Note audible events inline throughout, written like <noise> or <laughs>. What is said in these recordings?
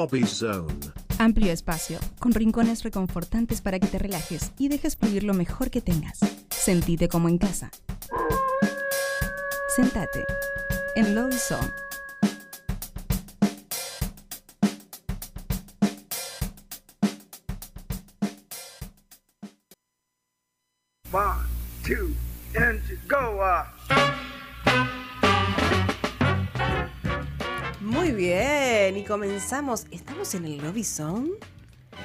Lobby Zone. Amplio espacio, con rincones reconfortantes para que te relajes y dejes fluir lo mejor que tengas. Sentite como en casa. Sentate en Lobby Zone. One, two, and go. Muy bien, y comenzamos. ¿Estamos en el Lobby Zone?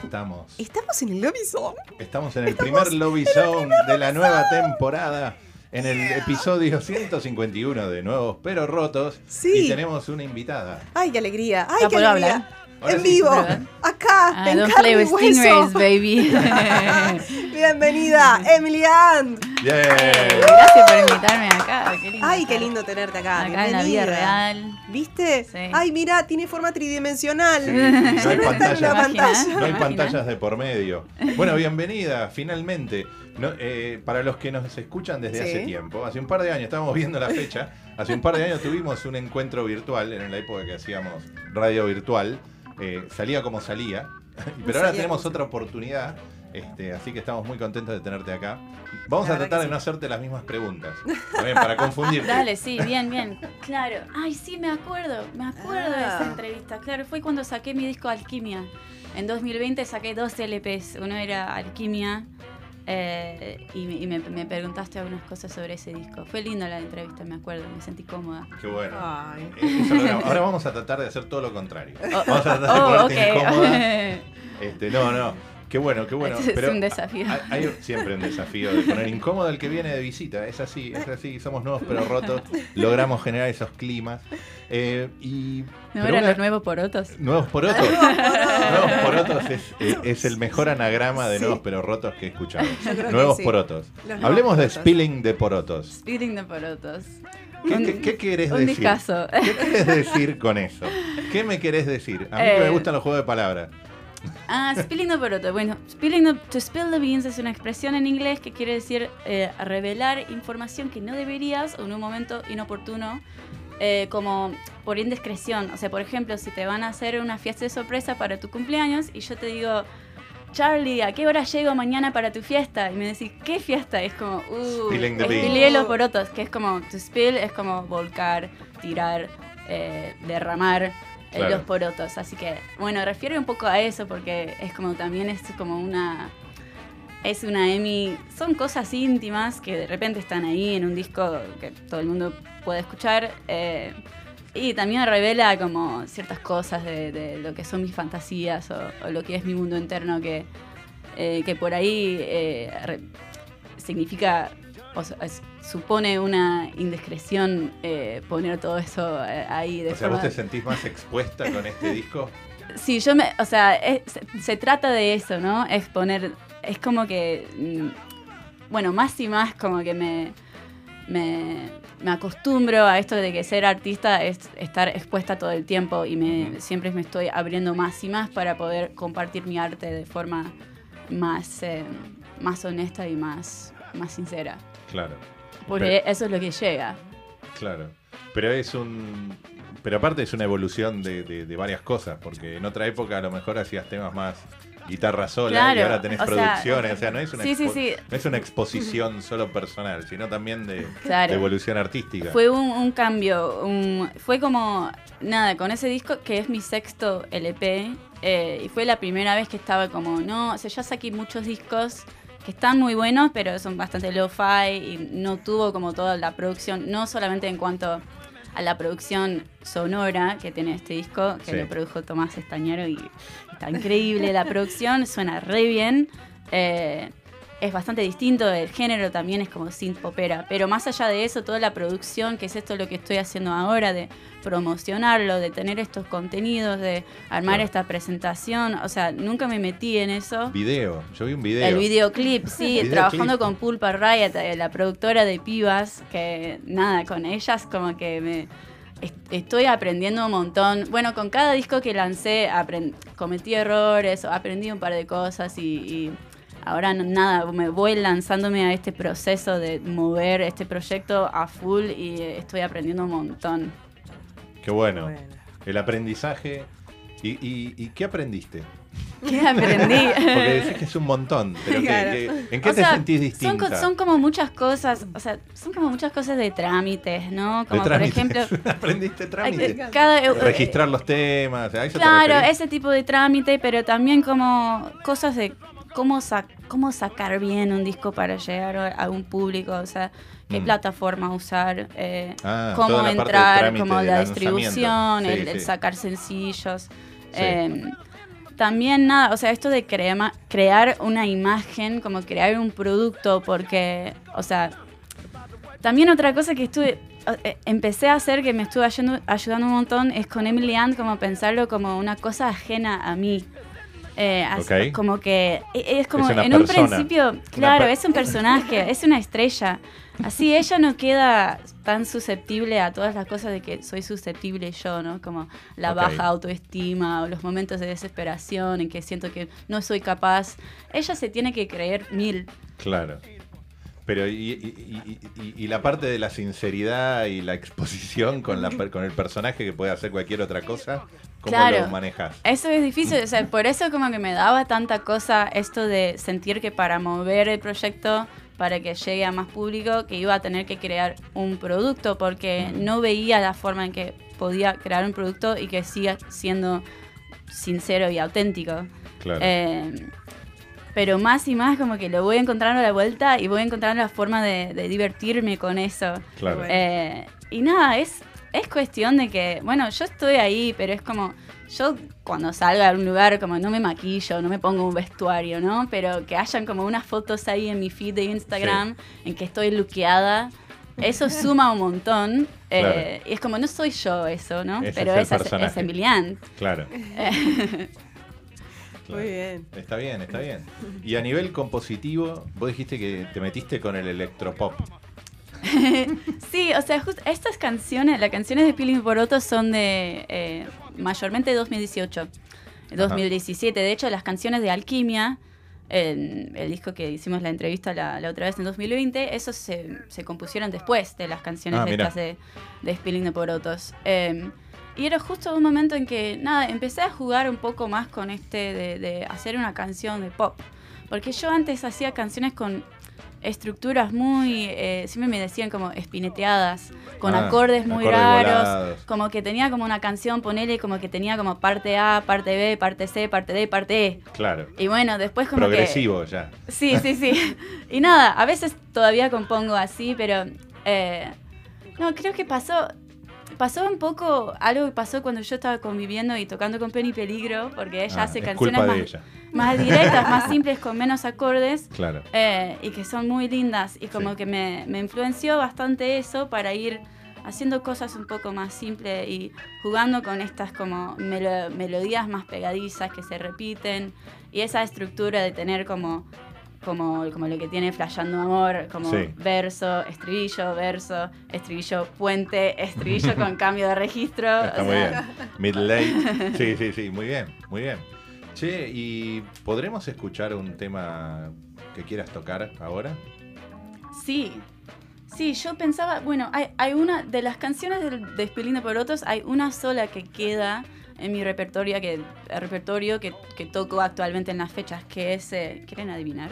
Estamos. ¿Estamos en el Lobby Zone? Estamos en el primer Lobby Zone de la nueva temporada. En el episodio 151 de Nuevos Pero Rotos. Sí. Y tenemos una invitada. ¡Ay, qué alegría! ¡Ay, qué alegría! en sí. vivo, ¿Verdad? acá, Ah, en don't carne play y with hueso. stingrays, baby. <laughs> Bienvenida, <laughs> Bien. Gracias por invitarme acá. Qué lindo Ay, qué lindo tenerte acá. Acá en la vida Bienvenida. real. ¿Viste? Sí. Ay, mira, tiene forma tridimensional. Sí, <laughs> no hay pantalla. pantalla. No Imagina. pantallas de por medio. Bueno, bienvenida, finalmente. No, eh, para los que nos escuchan desde Sí. hace tiempo, hace un par de años, estábamos viendo la fecha, hace un par de años tuvimos un encuentro virtual, en la época que hacíamos radio virtual, eh, salía como salía, <laughs> pero ahora tenemos otra oportunidad, este, así que estamos muy contentos de tenerte acá. Vamos a tratar de sí. no hacerte las mismas preguntas, también para confundirte. <laughs> Dale, sí, bien, bien. Claro. Ay, sí, me acuerdo. Me acuerdo de Ah. esa entrevista. Claro, fue cuando saqué mi disco Alquimia. En 2020 saqué dos LPs. Uno era Alquimia. eh, y me, y me- me preguntaste algunas cosas sobre ese disco. Fue linda la entrevista, me acuerdo. Me sentí cómoda. Qué bueno. Ay. Eh, eso. Ahora vamos a tratar de hacer todo lo contrario. Oh, Vamos a tratar de oh, ponerte incómoda. ok. <laughs> Este, no, no. Qué bueno, qué bueno. Este <laughs> es pero un desafío. Hay, hay siempre un desafío de poner incómodo al que viene de visita. Es así, es así. Somos nuevos pero rotos. Logramos generar esos climas. Eh, y ¿No pero eran una- los nuevos porotos? Nuevos porotos. nuevos porotos es, es- es el mejor anagrama de Sí. nuevos pero rotos que he escuchado. Nuevos sí. porotos. Los nuevos Hablemos de porotos. spilling de porotos. Speeding de porotos. ¿Qué, Un- qué- qué querés un decir? discazo. ¿Qué querés decir con eso? ¿Qué me querés decir? A mí que me Eh, gustan los juegos de palabras. Ah, spilling the poroto. Bueno, spilling the, to spill the beans es una expresión en inglés que quiere decir eh, revelar información que no deberías o en un momento inoportuno, eh, como por indiscreción. O sea, por ejemplo, si te van a hacer una fiesta de sorpresa para tu cumpleaños y yo te digo, Charlie, ¿a qué hora llego mañana para tu fiesta? Y me decís, ¿qué fiesta? Es como, uh, Spilling the beans. spillé los porotos, que es como, to spill es como volcar, tirar, eh, derramar Claro. los porotos. Así que, bueno, refiere un poco a eso porque es como también es como una. Es una Emi. Son cosas íntimas que de repente están ahí en un disco que todo el mundo puede escuchar. eh, y también revela como ciertas cosas de, de lo que son mis fantasías o, o lo que es mi mundo interno que, eh, que por ahí eh, significa, o sea, es- supone una indiscreción eh, poner todo eso eh, ahí de O sea, forma... ¿vos te sentís más expuesta con este disco? <laughs> Sí, yo me, o sea, es- se, trata de eso, ¿no? Es poner, es como que, mm, bueno, más y más como que me, me, me acostumbro a esto de que ser artista es estar expuesta todo el tiempo y me, siempre me estoy abriendo más y más para poder compartir mi arte de forma más, eh, más honesta y más, más sincera. Claro, Porque eso es lo que llega. claro. Pero es un. Pero aparte es una evolución de, de- de varias cosas, porque en otra época a lo mejor hacías temas más guitarra sola y ahora tenés o sea, producciones. o sea, no es una, sí, sí, sí. no es una exposición <laughs> solo personal, sino también de, Claro. de evolución artística. Fue un, un cambio, un- fue como, nada, con ese disco que es mi sexto LP, eh, y fue la primera vez que estaba como, no, o sea, ya saqué muchos discos que están muy buenos, pero son bastante lo-fi y no tuvo como toda la producción, no solamente en cuanto a la producción sonora que tiene este disco, que Sí. lo produjo Tomás Estañaro y está increíble la producción, <laughs> suena re bien. eh, es bastante distinto, el género también es como synth popera, pero más allá de eso, toda la producción, que es esto lo que estoy haciendo ahora, de promocionarlo, de tener estos contenidos, de armar Claro. esta presentación, o sea, nunca me metí en eso. Video, yo vi un video. El videoclip, <laughs> sí, Videoclip. trabajando con Pulpa Riot, eh, la productora de Pibas, que nada, con ellas como que me est- estoy aprendiendo un montón. Bueno, con cada disco que lancé cometí errores, aprendí un par de cosas y, y ahora no- nada, me voy lanzándome a este proceso de mover este proyecto a full y eh, estoy aprendiendo un montón. Qué bueno. Bueno. El aprendizaje ¿Y, y, y qué aprendiste? ¿Qué aprendí? <laughs> Porque decís que es un montón, pero ¿qué- Claro. qué- ¿en qué O te sea, sentís distinta? son como muchas cosas, o sea, son como muchas cosas de trámites, ¿no? De Como por ejemplo, <laughs> ¿Aprendiste trámites? eh, eh, Registrar los temas, ¿a eso te Claro, ese tipo de trámite, pero también como cosas de cómo, sa- cómo sacar bien un disco para llegar a un público, o sea, qué Mm. plataforma usar, eh, Ah, cómo entrar, de la distribución, Sí, el, sacar sencillos. Eh, también nada, o sea, esto de crema- crear una imagen, como crear un producto, porque, o sea, también otra cosa que estuve, eh, empecé a hacer que me estuvo ayudando, ayudando un montón es con Emily Ann, como pensarlo como una cosa ajena a mí. Eh. Como que e- es como Es una en un principio, claro, es un personaje, es una estrella. Así ella no queda tan susceptible a todas las cosas de que soy susceptible yo, ¿no? Como la baja autoestima o los momentos de desesperación en que siento que no soy capaz. Ella se tiene que creer mil. Claro. Pero y, y- y- y- y la parte de la sinceridad y la exposición con, la, con el personaje que puede hacer cualquier otra cosa, ¿cómo Claro. lo manejas? Eso es difícil, o sea, por eso como que me daba tanta cosa esto de sentir que para mover el proyecto, para que llegue a más público, que iba a tener que crear un producto, porque no veía la forma en que podía crear un producto y que siga siendo sincero y auténtico. Claro. Eh, pero más y más como que lo voy encontrando a la vuelta y voy encontrando la forma de, de divertirme con eso. claro. Eh, y nada, es, es cuestión de que, bueno, yo estoy ahí, pero es como, yo cuando salga a un lugar, como no me maquillo, no me pongo un vestuario, ¿no? Pero que hayan como unas fotos ahí en mi feed de Instagram en que estoy luqueada. Eso suma un montón. eh, y es como, no soy yo eso, ¿no? Ese pero es es, personaje. es Emilian. Claro. <laughs> Muy bien. Está bien, está bien. Y a nivel compositivo, vos dijiste que te metiste con el electropop. <laughs> Sí, o sea, estas canciones, las canciones de Peeling Poroto son de eh, mayormente 2018, 2017. De hecho, las canciones de Alquimia, el, el disco que hicimos la entrevista la, la otra vez en 2020, esos se, se compusieron después de las canciones Ah, estas de, de Spilling de Porotos. Eh, y era justo un momento en que, nada, empecé a jugar un poco más con este de, de hacer una canción de pop. Porque yo antes hacía canciones con estructuras muy, eh, siempre me decían como espineteadas, con Ah, acordes muy acordes raros, volados. como que tenía como una canción, ponele como que tenía como parte A, parte B, parte C, parte D, parte E. Claro. Y bueno, después como Progresivo ya. que... Sí, sí, sí. <laughs> Y nada, a veces todavía compongo así, pero... eh, no, creo que pasó... Pasó un poco algo que pasó cuando yo estaba conviviendo y tocando con Penny Peligro, porque ella Ah, hace es canciones más, de ella. más directas, más simples, con menos acordes. Claro. Eh, y que son muy lindas y como Sí. que me, me influenció bastante eso para ir haciendo cosas un poco más simples y jugando con estas como melo- melodías más pegadizas que se repiten y esa estructura de tener como como, como lo que tiene Flayando Amor, como Sí. verso, estribillo, verso, estribillo, puente, estribillo <laughs> con cambio de registro. Está o muy sea, bien. Mid-late. <laughs> Sí, sí, sí. Muy bien, muy bien. Che, ¿y podremos escuchar un tema que quieras tocar ahora? Sí, sí, yo pensaba, bueno, hay, hay una de las canciones del- de Spilling de Porotos, hay una sola que queda en mi repertorio que, el repertorio que, que toco actualmente en las fechas, que es, eh, ¿quieren adivinar?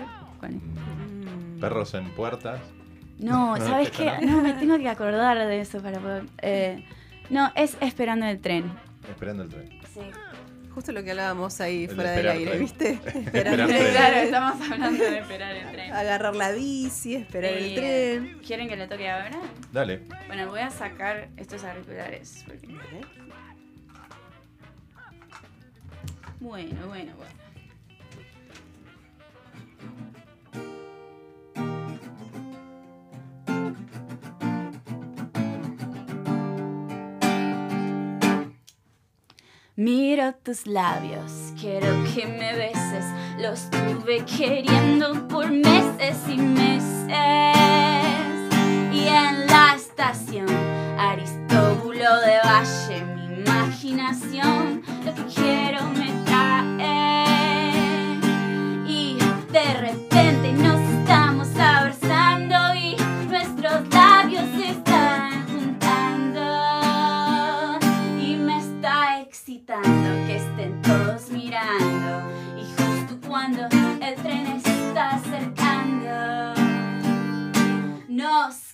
Mm, Perros en puertas. No, <laughs> ¿sabes qué? no. Me tengo que acordar de eso para poder... eh, no, es Esperando el tren. Esperando el tren. Sí. Justo lo que hablábamos ahí El de fuera del aire, tren. ¿viste? <laughs> Esperar Esperar tren. Claro, estamos hablando de esperar el tren. Agarrar la bici, esperar el tren. ¿Quieren que le toque ahora? Dale. Bueno, voy a sacar estos auriculares. porque- Bueno, bueno, bueno. Miro tus labios, quiero que me beses. Los tuve queriendo por meses y meses. Y en la estación, Aristóbulo de Valle, mi imaginación, lo que quiero me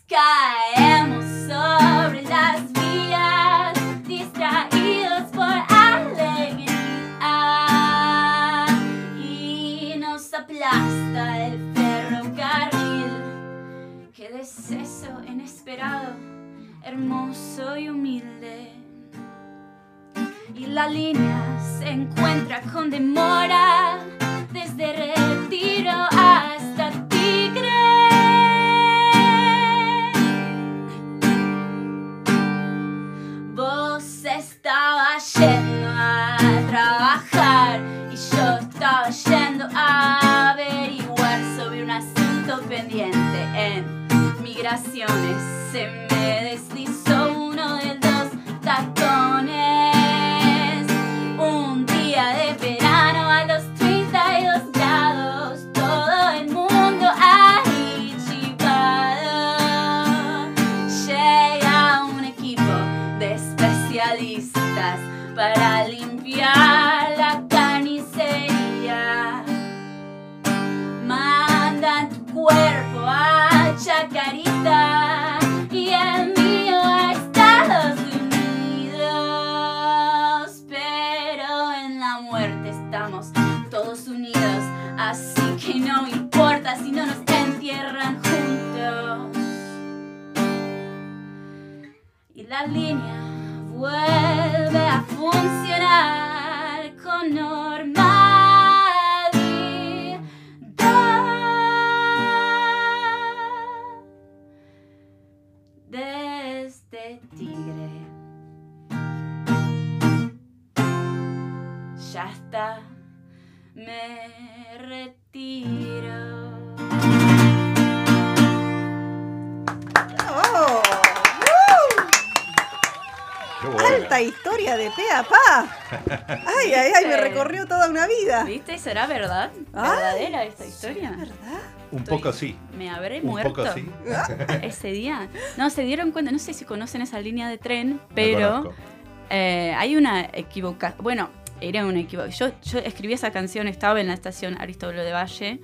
Caemos sobre las vías, distraídos por alegría. Y nos aplasta el ferrocarril. Qué deceso inesperado, hermoso y humilde. Y la línea se encuentra con demora desde retiro Se me deslizó ¿Viste? ¿Será verdad? Ay, ¿Verdadera esta historia? ¿Verdad? Un Estoy- poco sí. Me habré Un muerto poco sí. <laughs> ese día. No, se dieron cuenta, no sé si conocen esa línea de tren, pero eh, hay una equivocación. Bueno, era una equivocación. Yo, yo escribí esa canción, estaba en la estación Aristóbulo de Valle,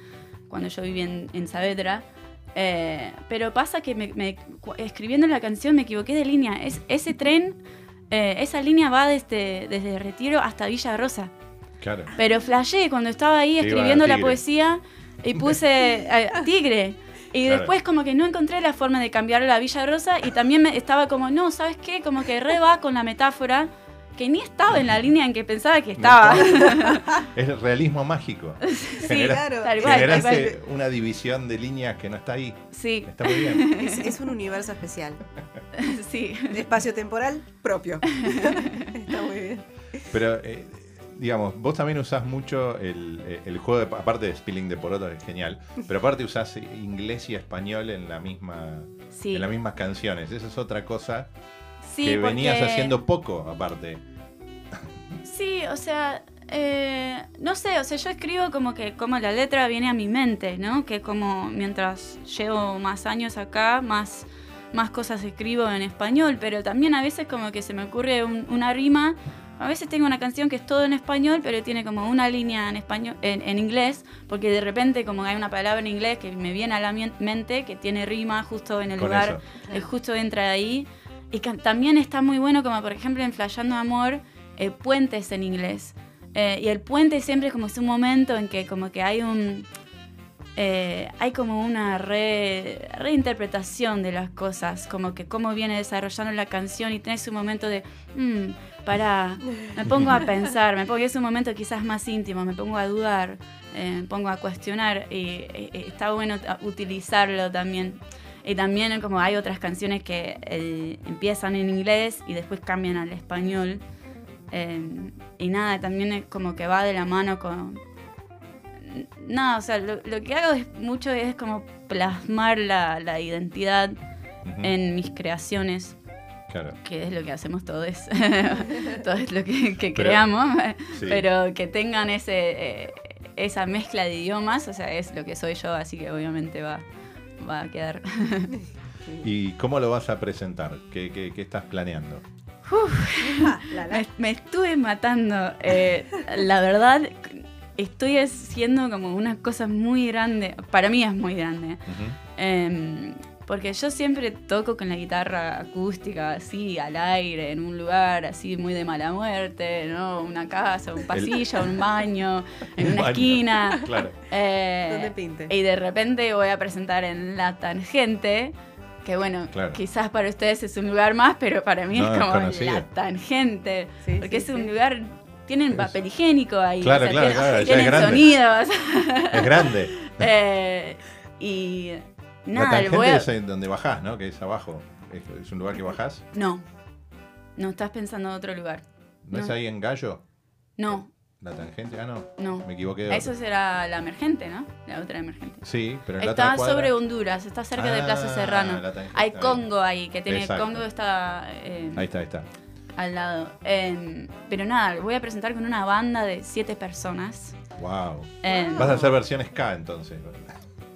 cuando yo vivía en, en Saavedra. eh, pero pasa que me- escribiendo la canción me equivoqué de línea. Es, ese tren, eh, esa línea va desde, desde Retiro hasta Villa Rosa. Claro. Pero flashé cuando estaba ahí escribiendo la poesía y puse <laughs> eh, Tigre. Y Claro. después como que no encontré la forma de cambiarlo a Villa Rosa y también me estaba como, no, ¿sabes qué? Como que re va con la metáfora que ni estaba en la línea en que pensaba que estaba. <laughs> Es realismo mágico. sí, Genera- claro. tal cual, tal cual. Generaste una división de líneas que no está ahí. Sí, Está muy bien. <laughs> Es, es un universo especial. sí. Espacio-temporal propio. Está muy bien. Pero, eh, digamos, vos también usás mucho el, el juego, de, aparte de Spilling de Poroto, que es genial, pero aparte usás inglés y español en, la misma, Sí, en las mismas canciones. Esa es otra cosa sí, que venías haciendo poco, aparte. Sí, o sea, eh, no sé, o sea, yo escribo como que como la letra viene a mi mente, ¿no? Que como mientras llevo más años acá, más, más cosas escribo en español, pero también a veces como que se me ocurre un- una rima. A veces tengo una canción que es todo en español, pero tiene como una línea en español, en, en inglés, porque de repente como hay una palabra en inglés que me viene a la mente, que tiene rima justo en el Con lugar, eh, justo entra ahí. Y también está muy bueno, como por ejemplo en Flayando Amor, eh, puentes en inglés. Eh, y el puente siempre es como es un momento en que como que hay un... eh, hay como una re- reinterpretación de las cosas, como que cómo viene desarrollando la canción y tenés un momento de, "Mm, pará, me pongo a <laughs> pensar, me pongo, es un momento quizás más íntimo, me pongo a dudar, eh, me pongo a cuestionar y eh, está bueno utilizarlo también. Y también como hay otras canciones que eh, empiezan en inglés y después cambian al español. Y nada, también es como que va de la mano con... Nada, o sea, lo, lo que hago es mucho es como plasmar la, la identidad en mis creaciones, Claro. que es lo que hacemos todos, <laughs> todo es lo que, que Pero- creamos, sí. pero que tengan ese, eh, esa mezcla de idiomas, o sea, es lo que soy yo, así que obviamente va, va a quedar. <laughs> ¿Y cómo lo vas a presentar? ¿Qué, qué- qué estás planeando? La, la. Me, me estuve matando. eh, la verdad, estoy haciendo como una cosa muy grande. Para mí es muy grande. Eh, Porque yo siempre toco con la guitarra acústica, así, al aire, en un lugar así muy de mala muerte, ¿no? Una casa, un pasillo, un baño, <laughs> en Un una baño. esquina. Claro. Eh, Donde pinte. Y de repente voy a presentar en La Tangente, que bueno, Claro. quizás para ustedes es un lugar más, pero para mí No, es como. La Tangente. Sí, porque sí, es un sí. lugar, tienen Es- papel higiénico ahí. Claro, claro, tienen, claro, es tienen grande. sonidos. Es grande. <laughs> Eh, y la nada, tangente voy a- es donde bajás, ¿no? Que es abajo. Es, es un lugar que bajás. No, no estás pensando en otro lugar. ¿No, es ahí en Gallo? No, La tangente. Ah, no. no. Me equivoqué. de Eso será la emergente, ¿no? La otra emergente. Sí, pero en la Está otra sobre Honduras, está cerca de Plaza Ah, Serrano. la tangente Hay Congo ahí, que tiene Exacto. Congo está eh, Ahí está, ahí está. Al lado. Eh, pero nada, voy a presentar con una banda de siete personas. Wow. Eh, Vas a hacer versiones K entonces.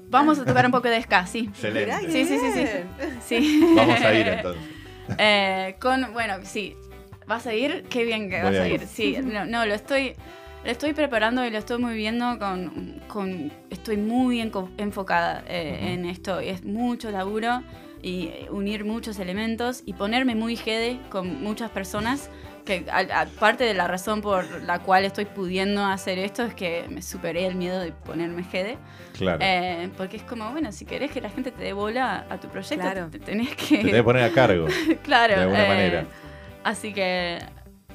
Vamos a tocar un poco de ska, sí. Excelente. Sí, sí, sí, sí. Sí. Vamos a ir <laughs> entonces. Eh, con, bueno, sí. ¿Vas a ir? Qué bien que Voy vas a ir. ir. Sí, no, no, lo estoy. Lo estoy preparando y lo estoy muy viendo con, con- estoy muy enfocada eh, Ujú. en esto. Es mucho laburo y unir muchos elementos y ponerme muy jede con muchas personas. Que aparte de la razón por la cual estoy pudiendo hacer esto es que me superé el miedo de ponerme jede. Claro. Eh, porque es como, bueno, si querés que la gente te dé bola a tu proyecto, Claro. te tenés Te que... tenés que poner a cargo. <laughs> claro. de alguna eh, manera. Así que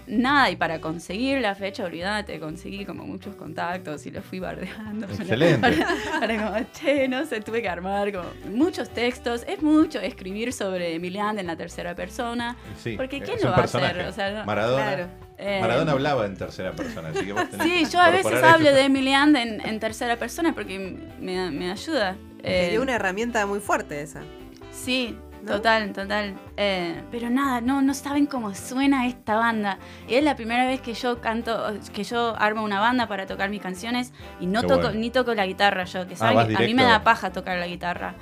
nada, y para conseguir la fecha, olvídate, conseguí como muchos contactos y los fui bardeando. <laughs> Excelente. Para, para como, che, no sé, tuve que armar como muchos textos. Es mucho escribir sobre Emiliano en la tercera persona. Sí, Porque ¿quién lo va a hacer? O sea, no- Maradona. Claro. Eh, Maradona hablaba en tercera persona, así que vos tenés Sí, que yo a veces hablo eso. de Emiliano en, en tercera persona porque me, me ayuda. Te Eh, una herramienta muy fuerte esa. Sí, ¿No? total, total. Eh, pero nada, no, no saben cómo suena esta banda. Y es la primera vez que yo canto, que yo armo una banda para tocar mis canciones y no Qué toco, bueno. ni toco la guitarra yo, que Ah, saben que a mí me da paja tocar la guitarra.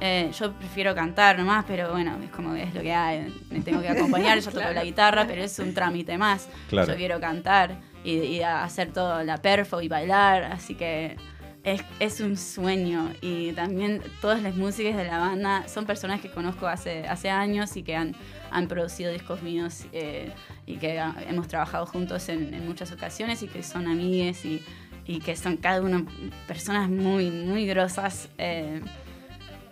Eh, yo prefiero cantar nomás, pero bueno, es como que es lo que hay. Me tengo que acompañar, yo <laughs> toco la guitarra, pero es un trámite más. Claro. Yo quiero cantar y, y hacer todo, la perfo y bailar, así que es, es un sueño. Y también todas las músicas de la banda son personas que conozco hace, hace años y que han, han producido discos míos eh, y que ha- hemos trabajado juntos en, en muchas ocasiones y que son amigues y, y que son cada uno personas muy, muy grosas. eh,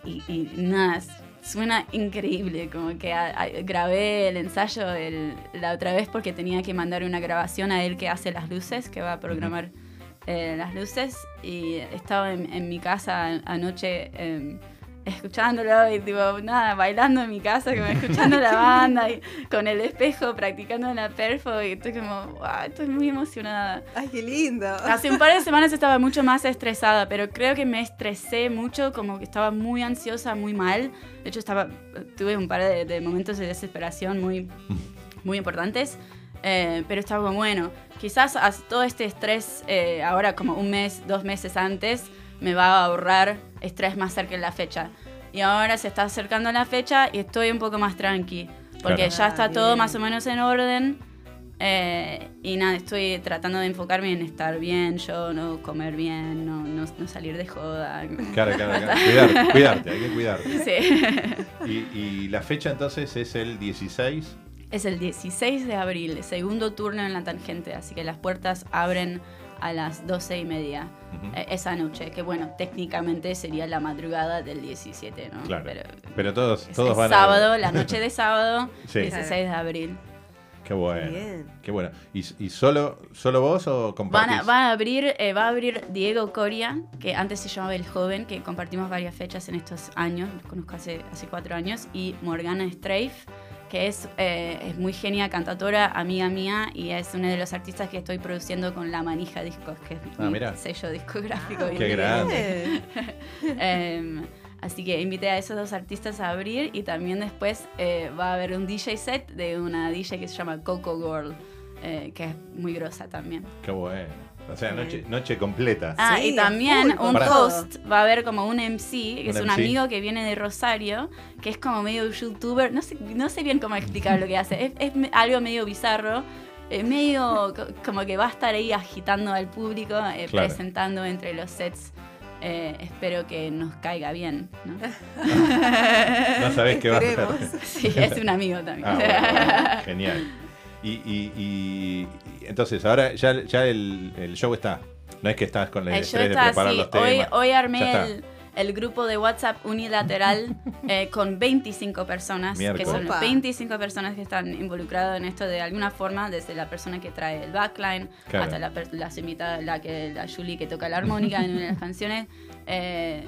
y, y nada, suena increíble, como que a- a- grabé el ensayo el- la otra vez porque tenía que mandar una grabación a él que hace las luces, que va a programar eh, las luces, y estaba en, en mi casa an- anoche em, escuchándolo y tipo, nada, bailando en mi casa, como escuchando la <laughs> banda y con el espejo practicando la perfo y estoy como, "Guau, estoy muy emocionada. Ay, qué lindo. Hace un par de <laughs> semanas estaba mucho más estresada, pero creo que me estresé mucho, como que estaba muy ansiosa, muy mal. De hecho, estaba, tuve un par de, de momentos de desesperación muy, muy importantes. eh, pero estaba como, bueno, quizás todo este estrés, eh, ahora como un mes, dos meses antes, me va a ahorrar estrés más cerca de la fecha. Y ahora se está acercando la fecha y estoy un poco más tranqui. Porque Claro. ya está Ah, todo bien. más o menos en orden. Eh, y nada, estoy tratando de enfocarme en estar bien, yo no comer bien, no, no, no salir de joda. Claro, claro, claro. <laughs> Cuidar- cuidarte, hay que cuidarte. Sí. Y, y la fecha entonces es el 16. Es el 16 de abril, segundo turno en la tangente, así que las puertas abren a las 12 y media Ujú. eh, esa noche, que bueno, técnicamente sería la madrugada del 17, ¿no? Claro. Pero Pero todos, es, todos es van a. sábado, la noche de sábado, <laughs> Sí. 16 de abril. Qué bueno. Bien. Qué bueno. ¿Y, y solo, solo vos o Van compartís? a, van a abrir, eh, va a abrir Diego Coria, que antes se llamaba El Joven, que compartimos varias fechas en estos años, los conozco hace, hace cuatro años, y Morgana Strafe, que es, eh, es muy genia, cantautora, amiga mía, y es uno de los artistas que estoy produciendo con La Manija Discos, que es Ah, mi mirá. sello discográfico. Ah, Qué grande. <laughs> Em, así que invité a esos dos artistas a abrir y también después eh, va a haber un DJ set de una DJ que se llama Coco Girl, eh, que es muy grosa también. Qué bueno. O sea, noche, noche completa. Ah, Sí, y también un Para- host va a haber como un MC, que Un es un MC. amigo que viene de Rosario, que es como medio youtuber, no sé, no sé bien cómo explicar lo que hace, es, es algo medio bizarro, eh, medio co- como que va a estar ahí agitando al público, eh, Claro. presentando entre los sets eh, espero que nos caiga bien. ¿no? <laughs> No sabés qué va a hacer. Esperemos. Sí, es un amigo también. Ah, bueno, bueno, genial. <laughs> Y, y- y- entonces, ahora ya, ya el, el show está. No es que estás con show estrés de preparar así. los Hoy, temas. hoy Ya armé el, el grupo de WhatsApp unilateral <laughs> eh, con 25 personas, que son Opa. 25 personas que están involucradas en esto de alguna forma, desde la persona que trae el backline Claro. hasta la, invitadas, la, que, la Julie que toca la armónica en una de las <laughs> canciones. eh,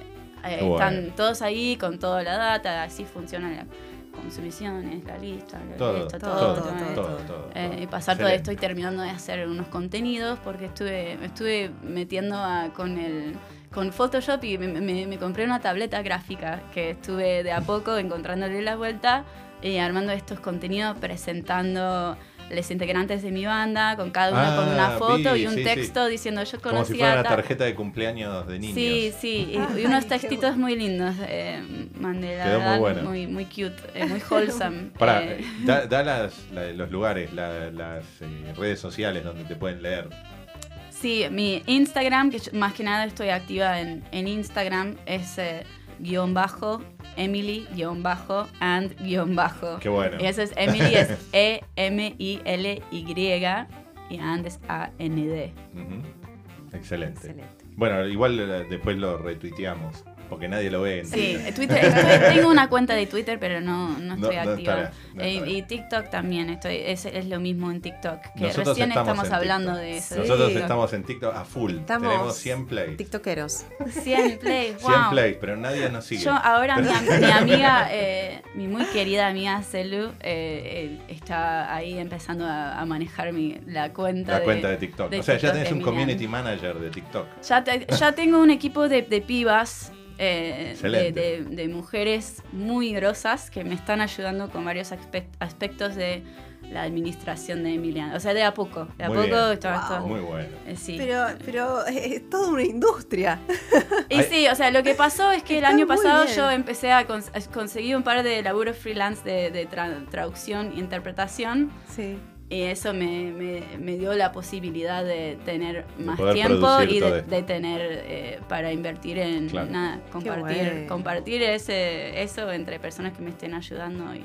eh. Están todos ahí con toda la data, así funciona la consumiciones, la lista, lo- Todo, esto, todo, todo, todo, todo, todo, todo, eh, todo. y pasar todo esto y terminando de hacer unos contenidos porque estuve me estuve metiendo a- con el con Photoshop y me, me- me compré una tableta gráfica que estuve de a poco encontrándole la vuelta y armando estos contenidos presentando los integrantes de mi banda con cada uno con una Ah, foto vi, y un sí, sí. texto diciendo yo Como si fuera a una tarjeta de cumpleaños de niños. Sí, sí, y, <laughs> unos textitos muy lindos. Eh, mandé la Quedó muy bueno. muy, muy cute, eh, muy <laughs> wholesome. Pará, eh. da, da las, la- los lugares, la- las eh, redes sociales donde te pueden leer. Sí, mi Instagram, que yo- más que nada estoy activa en, en Instagram, es eh, guion bajo, Emily guion bajo, and guion bajo. Qué bueno. Y eso es Emily, es E <laughs> E-M-I-L-Y, y and es A-N-D. Excelente. Excelente. Bueno, igual eh, después lo retuiteamos, porque nadie lo ve. en Sí, Twitter. Twitter, estoy- tengo una cuenta de Twitter, pero no, no estoy no activa. estará, no Eh, estará. y TikTok también, estoy, es, es lo mismo en TikTok, que Nosotros recién estamos hablando TikTok. de eso. Nosotros Sí. estamos en TikTok a full. Estamos Tenemos 100 plays. TikTokeros. 100 plays, <laughs> 100 wow. plays, pero nadie nos sigue. Yo ahora mi, am- mi <laughs> amiga, eh, mi muy querida amiga Celu, eh, eh, está ahí empezando a, a manejar mi, la cuenta la de, cuenta de TikTok. de o sea, ya tenés un community manager de TikTok. Ya, te- ya tengo un equipo de, de pibas, eh, de, Excelente. de- de mujeres muy grosas que me están ayudando con varios aspect- aspectos de la administración de Emiliano. O sea, de a poco, de a Muy poco. bien. esto- esto- Muy bueno. eh, sí. Pero, pero eh, es toda una industria. Y Ay. sí, o sea, lo que pasó es que el año pasado bien. yo empecé a, cons- a conseguir un par de laburos freelance de, de tra- traducción e interpretación Sí. Y eso me, me- me dio la posibilidad de tener más tiempo y de, tener eh, para invertir en Claro. nada, compartir, compartir ese, eso entre personas que me estén ayudando y,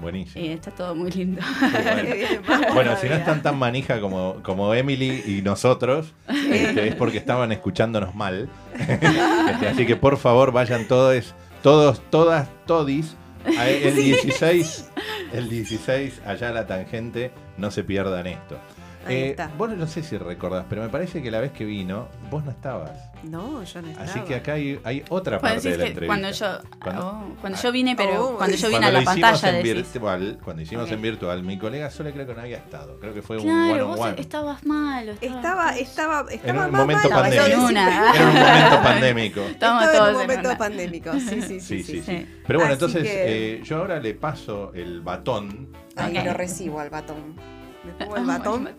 Buenísimo. y está todo muy lindo. <laughs> Bueno. Si no están tan manija como, como Emily y nosotros, <laughs> este, es porque estaban escuchándonos mal. <laughs> Este, así que por favor vayan todos, todos, todas, todis. El 16, el 16, allá a la tangente, no se pierdan esto. Ahí Eh, está. vos no sé si recordás, pero me parece que la vez que vino, vos no estabas. No, yo no estaba. Así que acá hay, hay otra parte de la entrevista. cuando yo, Cuando- oh, cuando yo vine, pero Oh. cuando yo vine Cuando a la pantalla en virtual, cuando hicimos Ok. en virtual, mi colega Sole creo que no había estado. Creo que fue un Claro, one on vos one. estabas mal. Estaba, estaba, estaba un más momento mal. En pandémico. una. <laughs> Era un momento pandémico. <laughs> Estamos Estaba todos en un en momento una. pandémico. <laughs> Sí, sí, sí. Sí, sí, sí, sí. sí. Pero bueno, Así entonces que- eh, yo ahora le paso el batón. Ay, Ok. lo recibo al batón. Me pongo <laughs> el batón. <laughs>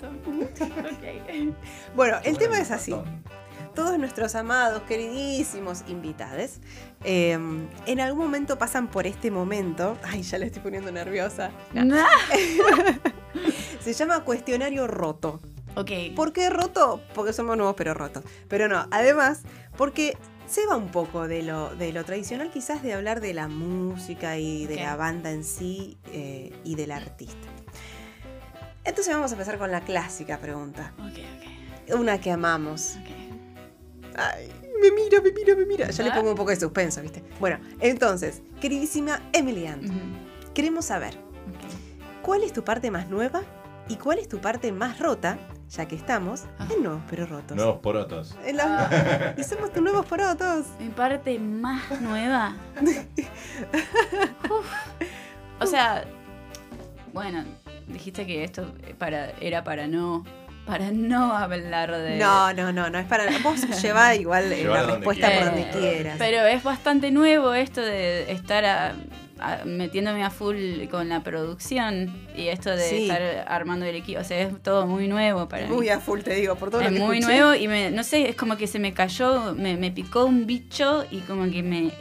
Ok. Bueno, el tema es así. Batón. Todos nuestros amados, queridísimos invitados, eh, en algún momento pasan por este momento. Ay, ya le estoy poniendo nerviosa. <laughs> Nah. Se llama cuestionario roto. Ok. ¿Por qué roto? Porque somos nuevos pero rotos. Pero no, además, porque se va un poco de lo, de lo tradicional quizás de hablar de la música y de la banda en sí eh, y del artista. Entonces vamos a empezar con la clásica pregunta. Ok, ok. Una que amamos. ok. Ay, me mira, me mira, me mira. Ya le Ah. pongo un poco de suspenso, ¿viste? Bueno, entonces, queridísima Emily Ann, queremos saber cuál es tu parte más nueva y cuál es tu parte más rota, ya que estamos Ah. en Nuevos Pero Rotos. Nuevos porotos. En la- <laughs> y somos tus nuevos porotos. Mi parte más nueva. <laughs> Uf. O sea, bueno, dijiste que esto para, era para no, para no hablar de. No, no, no, no es para. Vos <laughs> llevá igual la donde respuesta por donde quieras. Pero es bastante nuevo esto de estar a- a- metiéndome a full con la producción y esto de Sí. estar armando el equipo. O sea, es todo muy nuevo para mí. Muy a full, te digo, por todo es lo que muy escuché. nuevo y me, no sé, es como que se me cayó, me, me picó un bicho y como que me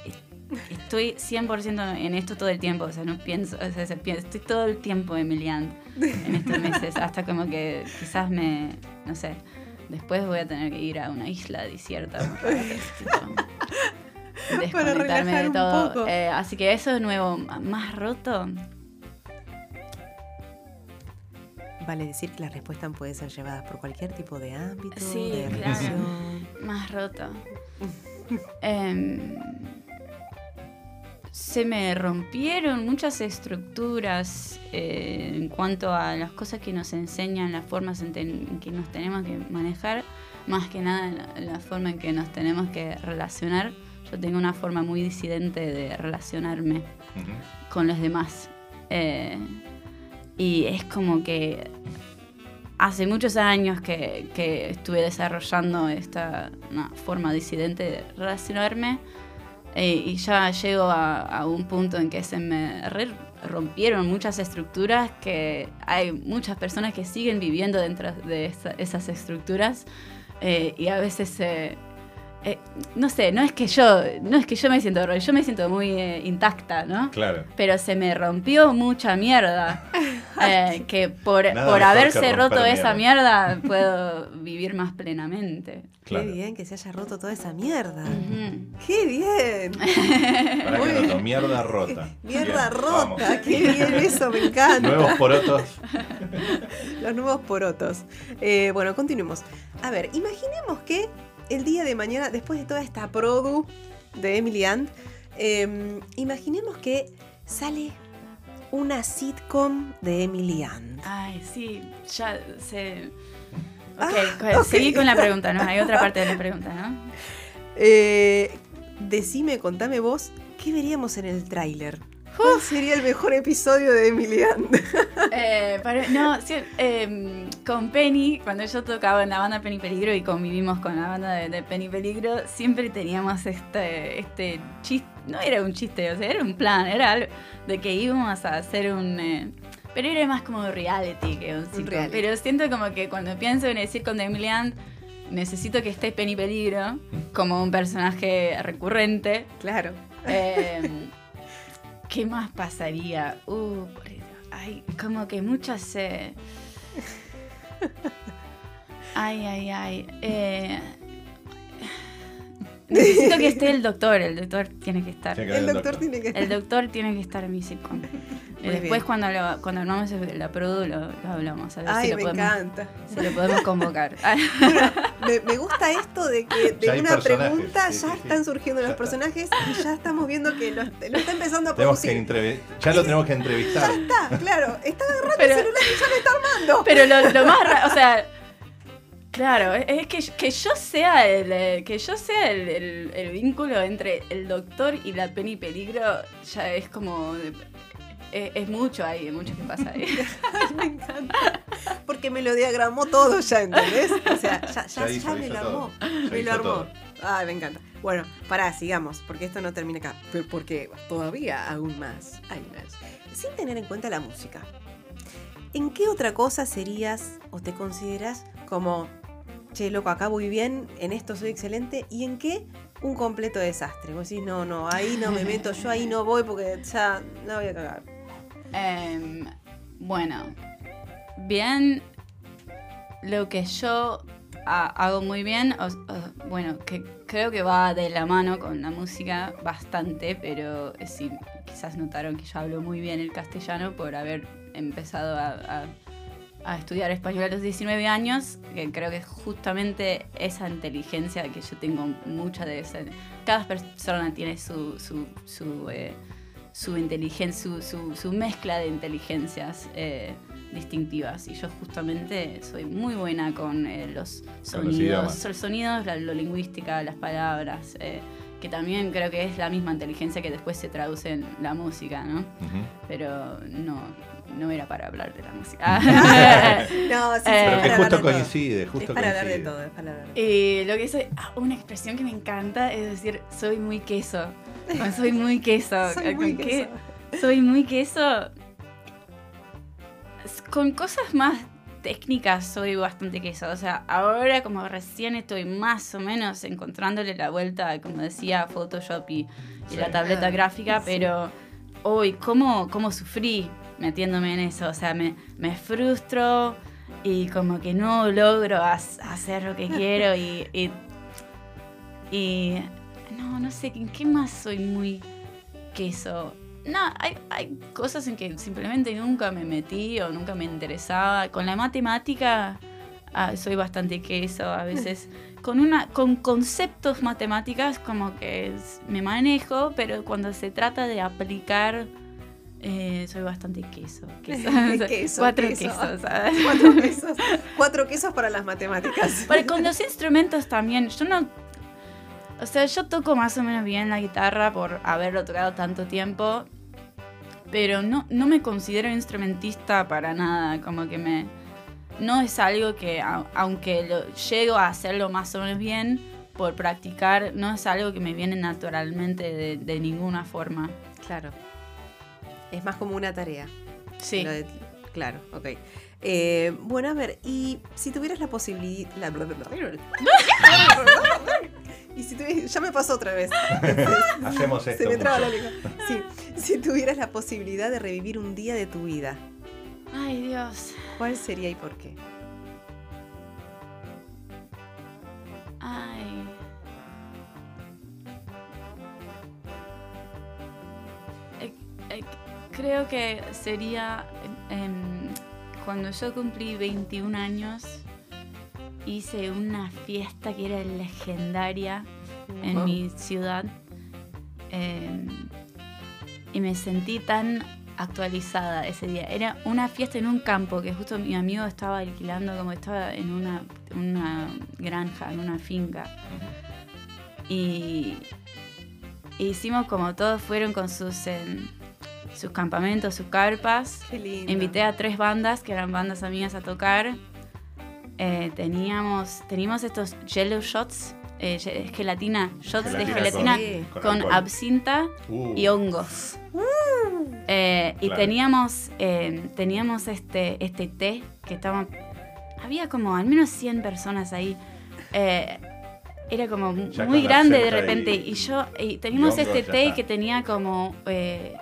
estoy 100% en esto todo el tiempo, o sea, no pienso, o sea, estoy todo el tiempo emiliando en estos meses, hasta como que quizás me, no sé, después voy a tener que ir a una isla desierta. tipo, Para desconectarme relajar de un todo. poco. Eh, así que eso de nuevo, más roto. Vale decir que las respuestas pueden ser llevadas por cualquier tipo de ámbito, Sí, de claro. relación. Más roto. <laughs> Em, se me rompieron muchas estructuras eh, en cuanto a las cosas que nos enseñan, las formas en, que nos tenemos que manejar, más que nada la, forma en que nos tenemos que relacionar. Yo tengo una forma muy disidente de relacionarme con los demás. Eh, y es como que hace muchos años que, que estuve desarrollando esta una forma disidente de relacionarme eh, y ya llego a, a un punto en que se me rompieron muchas estructuras que hay muchas personas que siguen viviendo dentro de esa- esas estructuras eh, y a veces se eh, no sé, no es que yo, no es que yo me siento yo me siento muy eh, intacta, ¿no? Claro. Pero se me rompió mucha mierda. <laughs> <laughs> eh, que por, por haberse roto esa mierda puedo vivir más plenamente. Claro. Qué bien que se haya roto toda esa mierda. ¡Qué bien! <laughs> Para que bien. roto, mierda rota. <laughs> Mierda Bien, rota, vamos. qué bien eso, me encanta. Nuevos porotos. Los nuevos porotos. Eh, bueno, continuemos. A ver, imaginemos que el día de mañana, después de toda esta produ de Emily Ant, eh, imaginemos que sale una sitcom de Emily Ant. Ay, sí, ya sé. Ok, Ah, ok. seguí con la pregunta, ¿no? Hay otra parte de la pregunta, ¿no? Eh, decime, contame vos, ¿qué veríamos en el tráiler? ¿Cuál sería el mejor episodio de Emily Ant? <laughs> Eh, para- no, sí, eh, con Penny, cuando yo tocaba en la banda Penny Peligro y convivimos con la banda de, de Penny Peligro, siempre teníamos este, este chiste, no era un chiste, o sea, era un plan, era algo de que íbamos a hacer un... eh, pero era más como reality que un sitcom. reality. Pero siento como que cuando pienso en el sitcom de necesito que esté Penny Peligro como un personaje recurrente. Claro. Eh, <laughs> ¿Qué más pasaría? Uh, por el- ay, como que muchas. <laughs> eh, Ay, ay, ay. eh, Necesito que <laughs> esté el doctor. El doctor tiene que estar. Tiene que El doctor tiene que El doctor tiene que estar en mi sitcom. Eh, Muy Después, bien. cuando, lo- cuando armamos la produ, lo, lo hablamos. A ver Ay, si, lo me podemos, encanta. si lo podemos convocar. <laughs> Me, me gusta esto de que de Ya una pregunta sí, ya sí, sí. están surgiendo Ya los está. personajes y ya estamos viendo que lo, lo está empezando a que producir. ya lo tenemos que entrevistar. Está, claro, está agarrando Pero- el celular y ya lo está armando. Pero lo, lo más o sea, claro, es que, que yo sea el eh, que yo sea el, el- el vínculo entre el doctor y la Penny Peligro ya es como es, es mucho ahí, es mucho que pasa ahí. Ay, <laughs> me encanta. Porque me lo diagramó todo ya, ¿entendés? O sea, ya, ya, Ya hizo, ya me lo armó. Me lo armó. todo. Ay, me encanta. Bueno, pará, sigamos, porque esto no termina acá. Porque todavía aún más hay más. Sin tener en cuenta la música. ¿En qué otra cosa serías o te consideras como, che, loco, acá voy bien, en esto soy excelente, y en qué un completo desastre? Vos decís, no, no, ahí no me meto, yo ahí no voy porque ya la voy a cagar. Em, bueno, bien, lo que yo ha- hago muy bien, bueno, que creo que va de la mano con la música bastante, pero eh, sí, quizás notaron que yo hablo muy bien el castellano por haber empezado a- a estudiar español a los 19 años, que creo que es justamente esa inteligencia que yo tengo mucha de esa. Cada persona tiene su, su, su, eh, su inteligencia, su, su- su mezcla de inteligencias eh, distintivas. Y yo justamente soy muy buena con eh, los Con sonidos, idiomas. los sonidos, la, lo lingüística, las palabras, eh, que también creo que es la misma inteligencia que después se traduce en la música, ¿no? Pero no, no era para hablar de la música. <laughs> No, sí, sí, Eh, Pero que justo coincide, justo es para hablar de todo, es para hablar de todo. Y lo que soy, ah, una expresión que me encanta es decir, soy muy queso. O soy muy queso. <laughs> Soy muy ¿Con qué? queso. Soy muy queso. Con cosas más técnicas soy bastante queso. O sea, ahora como recién estoy más o menos encontrándole la vuelta, como decía, a Photoshop y, y Sí. la tableta Ah, gráfica, sí. pero hoy, ¿cómo, ¿cómo sufrí metiéndome en eso? O sea, me, me frustro. y como que no logro hacer lo que quiero y, <laughs> y, y- no, no sé, ¿en qué más soy muy queso? No, hay, hay cosas en que simplemente nunca me metí o nunca me interesaba. Con la matemática ah, soy bastante queso a veces. <laughs> Con, una, con conceptos matemáticas como que me manejo, pero cuando se trata de aplicar eh, soy bastante queso. queso. <laughs> <laughs> Queso, Cuatro queso. quesos. ¿sabes? Cuatro <laughs> quesos. Cuatro quesos para las matemáticas. Pero con los instrumentos también, yo no... O sea, yo toco más o menos bien la guitarra por haberlo tocado tanto tiempo, pero no, no me considero instrumentista para nada, como que me... No es algo que, au- aunque lo, llego a hacerlo más o menos bien, por practicar, no es algo que me viene naturalmente de, de ninguna forma. Claro. Es más como una tarea. Sí. De- claro, ok. Eh, bueno, a ver, y si tuvieras la posibilidad... y si tuvi- Ya me pasó otra vez. <laughs> Hacemos esto. Se me traba la lengua. Sí, si tuvieras la posibilidad de revivir un día de tu vida, Ay, Dios. ¿Cuál sería y por qué? Ay. Eh, eh, creo que sería cuando yo cumplí 21 años, hice una fiesta que era legendaria en mi ciudad. em, y me sentí tan actualizada ese día. Era una fiesta en un campo que justo mi amigo estaba alquilando, como estaba en una, una granja, en una finca. Y e hicimos como todos fueron con sus, em, sus campamentos, sus carpas. Qué lindo. Invité a tres bandas, que eran bandas amigas, a tocar. Eh, teníamos, teníamos estos jello shots, eh, ge- gelatina, shots de Gelatina con absinta Uh, y hongos. Eh, y Claro. teníamos, eh, teníamos este, este té que estaba... Había como al menos 100 personas ahí. Eh, era como Ya muy grande de repente. y- Y, yo... Y teníamos y este té está. que tenía como... eh,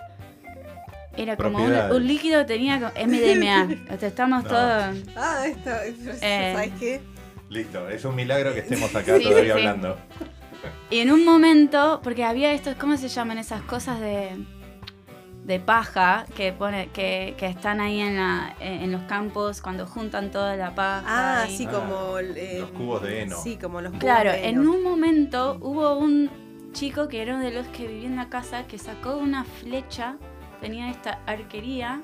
era como un, un líquido que tenía como MDMA. O sea, estamos No. todos... Ah, esta, Eh. ¿sabes qué? Listo, es un milagro que estemos <laughs> acá Sí, todavía sí. hablando. Y en un momento, porque había estos, ¿cómo se llaman esas cosas de, de paja que pone, que, que están ahí en, la, en los campos cuando juntan toda la paja? Ah, y- sí, Ah, como... eh, los cubos de heno. Sí, como los cubos Claro, de en heno. un momento hubo un chico que era uno de los que vivía en la casa que sacó una flecha, tenía esta arquería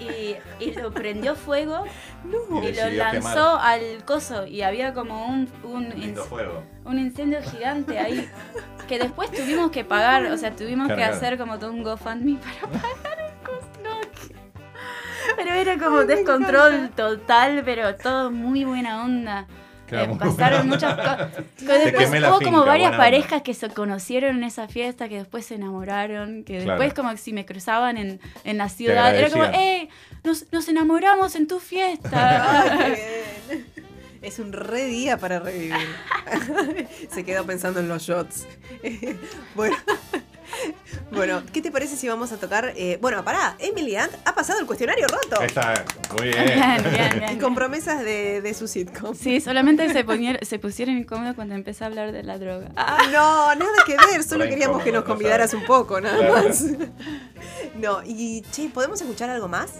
y, y lo prendió fuego Y y lo lanzó quemar. al coso y había como un, un Lindo inc- fuego. un incendio gigante ahí que después tuvimos que pagar, o sea, tuvimos que hacer como todo un GoFundMe para pagar el. No, que- Pero era como descontrol total, pero todo muy buena onda. Claro, Eh, pasaron <laughs> muchas cosas. Después hubo finca, como varias onda. parejas que se conocieron en esa fiesta, que después se enamoraron, que Claro. después como si me cruzaban en, en la ciudad, era como. ¡eh! Nos, nos enamoramos en tu fiesta. <laughs> Ay, qué <laughs> bien. Es un re día para revivir. Se quedó pensando en los shots. bueno. <laughs> Bueno, ¿qué te parece si vamos a tocar? eh, bueno, pará, Emily Ant ha pasado el cuestionario roto. Está muy <laughs> bien. Bien, bien, bien. Y <laughs> con promesas de, de su sitcom. Sí, solamente se, ponieron- se pusieron incómodos cuando empecé a hablar de la droga. Ah, no, nada que ver, solo queríamos que nos convidaras un poco, nada Claro. más. No, y che, ¿podemos escuchar algo más?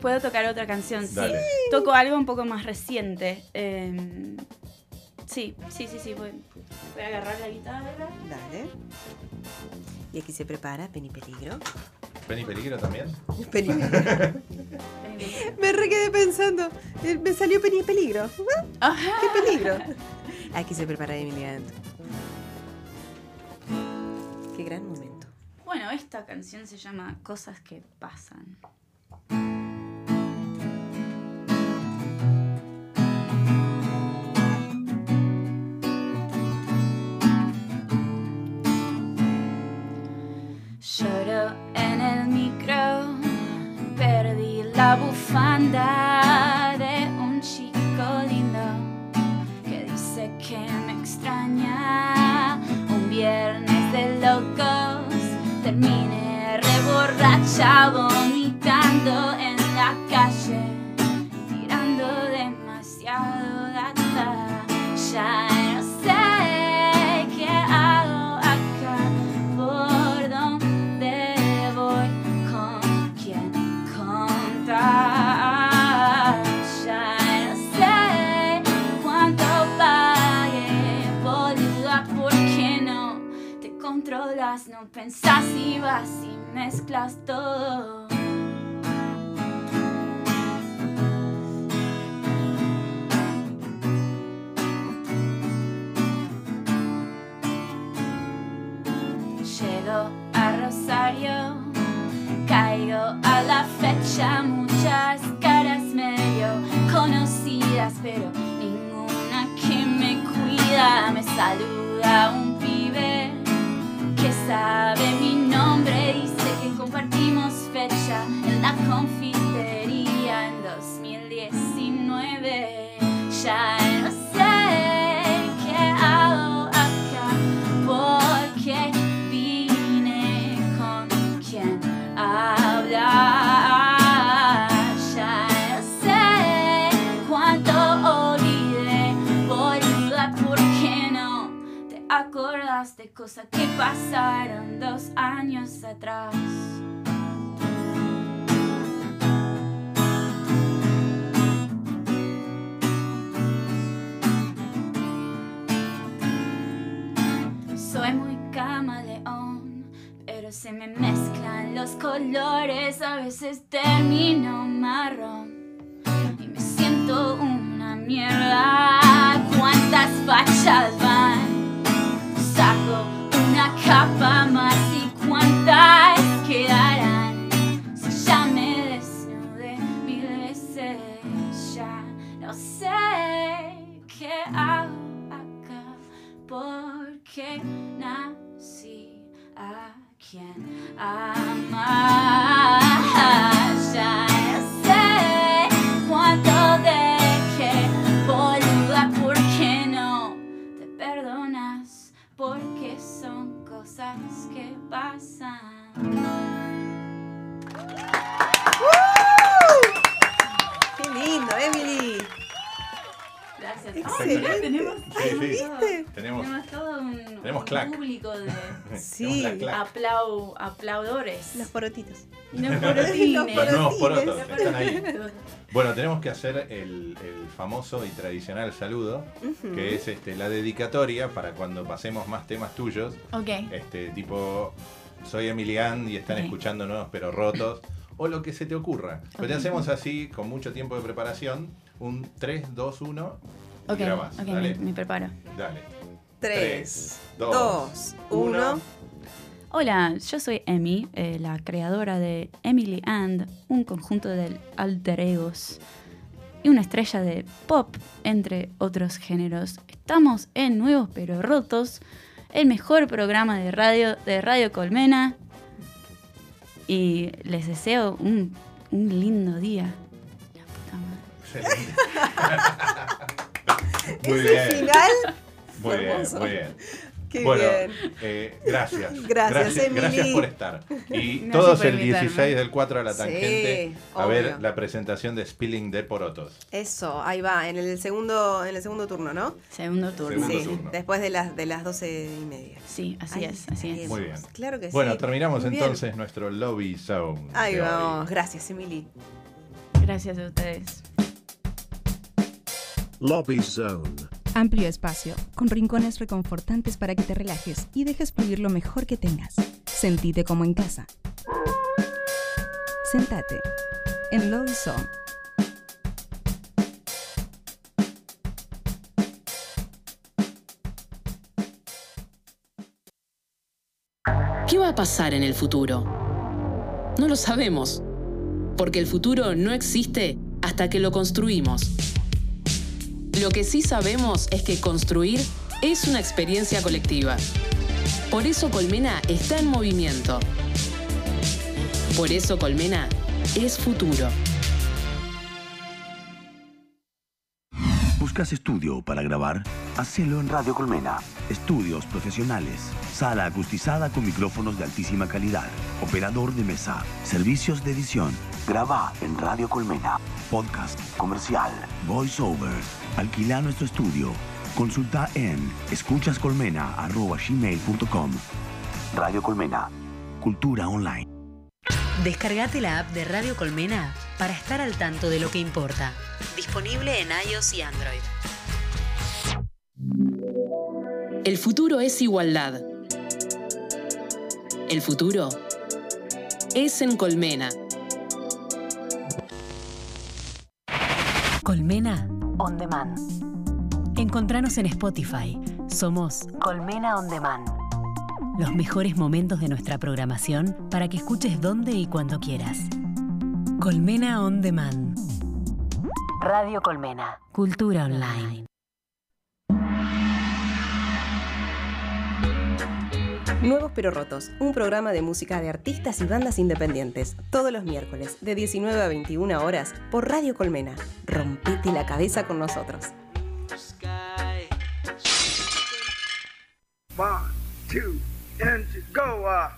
Puedo tocar otra canción, sí. Dale. Toco algo un poco más reciente. eh, sí, sí, sí, sí. Voy, voy a agarrar la guitarra. Dale. Y aquí se prepara Penny Peligro. Penny Peligro también. <laughs> Penny <laughs> Me re quedé pensando. eh, Me salió Penny Peligro. Ah, ¡Qué peligro! Aquí se prepara Emily Ant. Qué gran momento. Bueno, esta canción se llama Cosas que pasan. Lloro en el micro, perdí la bufanda de un chico lindo que dice que me extraña. Un viernes de locos, terminé reborracha vomitando pensás y vas y mezclas todo. Llego a Rosario, caigo a la fecha, muchas caras medio conocidas, pero ninguna que me cuida. Me saluda sabe mi nombre, dice que compartimos fecha en la confitería en 2019. Ya de cosas que pasaron dos años atrás? Soy muy camaleón, pero se me mezclan los colores, a veces termino marrón y me siento una mierda. Porque nací a quien amar. Ya Tenemos, Sí, sí. ¿Viste? Tenemos, tenemos todo un, Tenemos un clac. público de <laughs> Sí. aplau, aplaudores. Los porotitos. Y los porotines. Los nuevos porotines. porotos están ahí. Bueno, tenemos que hacer el, el famoso y tradicional saludo, Ujú. que es este, la dedicatoria para cuando pasemos más temas tuyos. Ok. Este tipo, soy Emilian y están Ok. escuchando nuevos pero rotos. O lo que se te ocurra. Pero te Ok. hacemos así, con mucho tiempo de preparación, un 3, 2, 1 y Ok, grabás. ok, Dale, me, me preparo. dale. 3, dos, 2, 1. Hola, yo soy Emi, eh, la creadora de Emily and, un conjunto de alter egos y una estrella de pop, entre otros géneros. Estamos en Nuevos pero Rotos, el mejor programa de radio de Radio Colmena y les deseo un, un lindo día. La puta madre. <laughs> Muy Ese bien. final. Muy bien, hermoso. muy bien. Qué bueno, bien. eh, gracias. <laughs> Gracias, Emily. gracias por estar. Y <laughs> Gracias todos el invitarme. 16 del 4 a la Sí, tangente a obvio. ver la presentación de Spilling de Porotos. Eso, ahí va, en el segundo, en el segundo turno, ¿no? Segundo turno. Segundo sí, turno. después de las de las doce y media. Sí, así Ahí es, así es. Muy bien. Claro que sí. Bueno, terminamos Muy bien. entonces nuestro Lobby Zone. Ahí hoy. vamos, gracias, Emily. Gracias a ustedes. Lobby Zone. Amplio espacio, con rincones reconfortantes para que te relajes y dejes fluir lo mejor que tengas. Sentite como en casa. Sentate en Lobby Zone. ¿Qué va a pasar en el futuro? No lo sabemos, porque el futuro no existe hasta que lo construimos. Lo que sí sabemos es que construir es una experiencia colectiva. Por eso Colmena está en movimiento. Por eso Colmena es futuro. ¿Buscas estudio para grabar? Hacelo en Radio Colmena. Estudios profesionales. Sala acustizada con micrófonos de altísima calidad. Operador de mesa. Servicios de edición. Graba en Radio Colmena. Podcast. Comercial. Voice over. Alquila nuestro estudio. Consulta en escuchascolmena.gmail.com Radio Colmena. Cultura online. Descargate la app de Radio Colmena para estar al tanto de lo que importa. Disponible en iOS y Android. El futuro es igualdad. El futuro es en Colmena. Colmena On Demand. Encontranos en Spotify. Somos Colmena On Demand. Los mejores momentos de nuestra programación para que escuches donde y cuando quieras. Colmena On Demand. Radio Colmena. Cultura Online. Nuevos pero rotos, un programa de música de artistas y bandas independientes, todos los miércoles de 19 a 21 horas por Radio Colmena. Rompete la cabeza con nosotros. One, two, and go. Uh.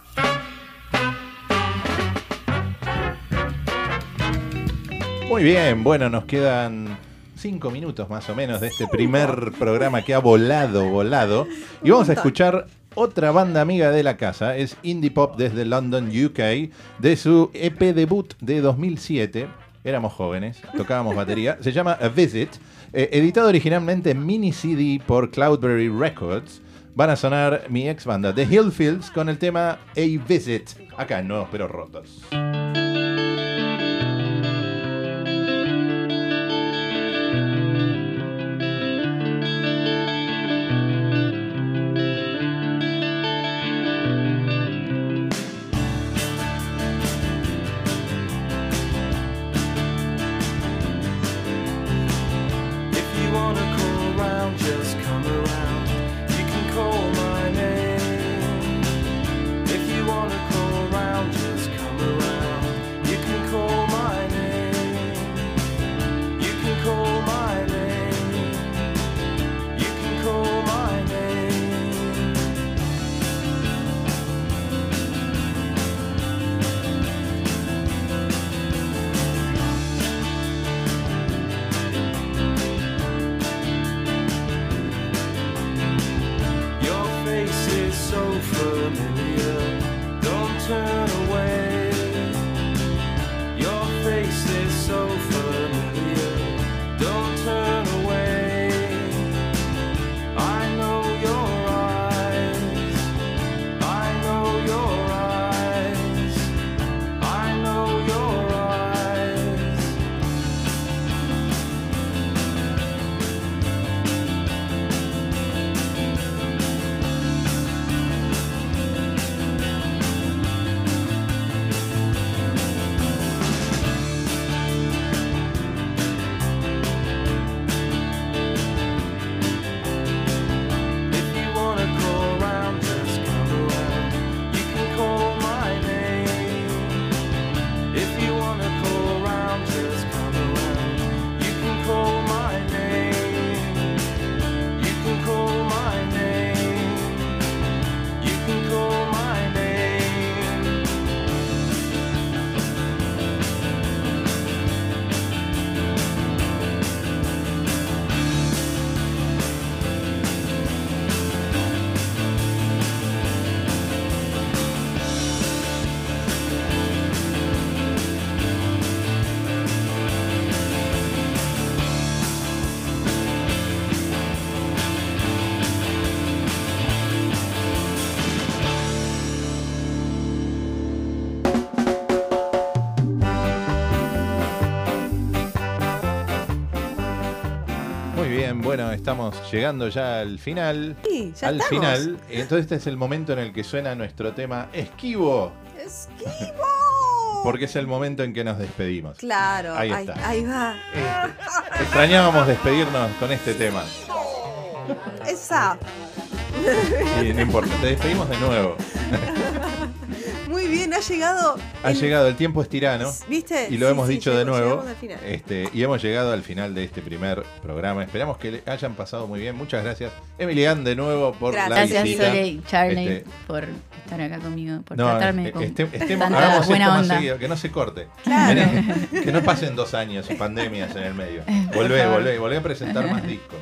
Muy bien, bueno, nos quedan cinco minutos más o menos de este primer programa que ha volado, volado. Y vamos a escuchar otra banda amiga de la casa, es Indie Pop desde London, UK, de su EP debut de 2007. Éramos jóvenes, tocábamos <laughs> batería. Se llama A Visit, eh, editado originalmente en mini CD por Cloudberry Records. Van a sonar mi ex banda The Hillfields con el tema A Visit, acá en Nuevos Pero Rotos. Estamos llegando ya al final. Sí, ya al estamos. final. Entonces este es el momento en el que suena nuestro tema Esquivo, ¡Esquivo! <laughs> porque es el momento en que nos despedimos. Claro, Ahí está. ahí va. Este, extrañábamos despedirnos con este tema. Esa. Y no importa, te despedimos de nuevo. <laughs> Bien, ha llegado. Ha el- llegado, el tiempo es tirano. ¿Viste? Y lo Sí, hemos sí, dicho de nuevo. Este, y hemos llegado al final de este primer programa. Esperamos que le hayan pasado muy bien. Muchas gracias, Emilian, de nuevo por la Gracias, visita. Sole y Charlie, Este, por estar acá conmigo, por no, tratarme eh, con este- estemos- hagamos esto buena más onda. seguido, que no se corte. Claro. Que no pasen dos años y pandemias en el medio. Volvé, volvé, volvé a presentar más discos.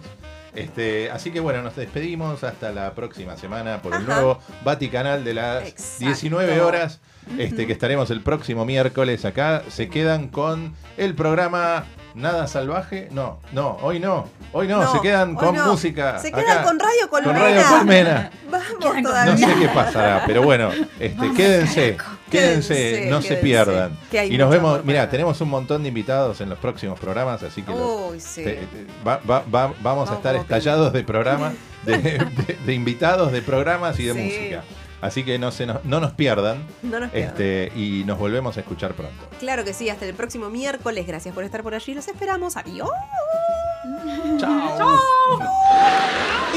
Este, así que bueno, nos despedimos hasta la próxima semana por el Ajá. nuevo Vaticanal de las Exacto. 19 horas, este, que estaremos el próximo miércoles acá. Se quedan con el programa Nada Salvaje. No, no, hoy no. Hoy no, No, se quedan con no. música. Se quedan acá, con Radio Colmena. Con Radio Colmena. Vamos. Vamos No todavía. sé qué pasará, pero bueno, este, Vamos, quédense, quédense, Quédense, no se pierdan. Y nos vemos, mira, tenemos un montón de invitados en los próximos programas, así que los- Uy, sí. te- te- va- va- va- vamos a estar estallados de programas, de, <laughs> de- de invitados, de programas y de Sí. música. Así que no, se nos, no nos pierdan No nos pierdan. este, y nos volvemos a escuchar pronto. Claro que sí, hasta el próximo miércoles. Gracias por estar por allí. Los esperamos. Adiós. <laughs> Chao.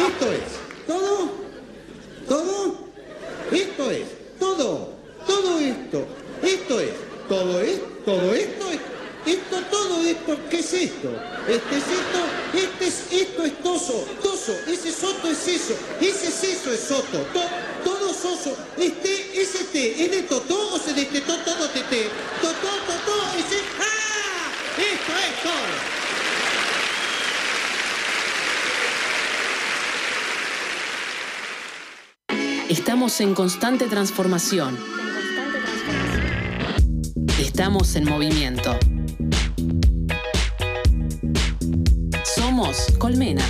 Esto es todo, todo, esto es todo, todo esto, esto es, todo es, todo esto es, esto, todo esto, ¿qué es esto? Este es esto, este es, esto es toso, toso, ese soto es eso, ese es eso es soto, to, todo este, ese te, es de totó o se de tetó todo tete, totó, totó, ese, ¡ah! Esto es todo. Estamos en constante transformación. Estamos en movimiento. Somos Colmena.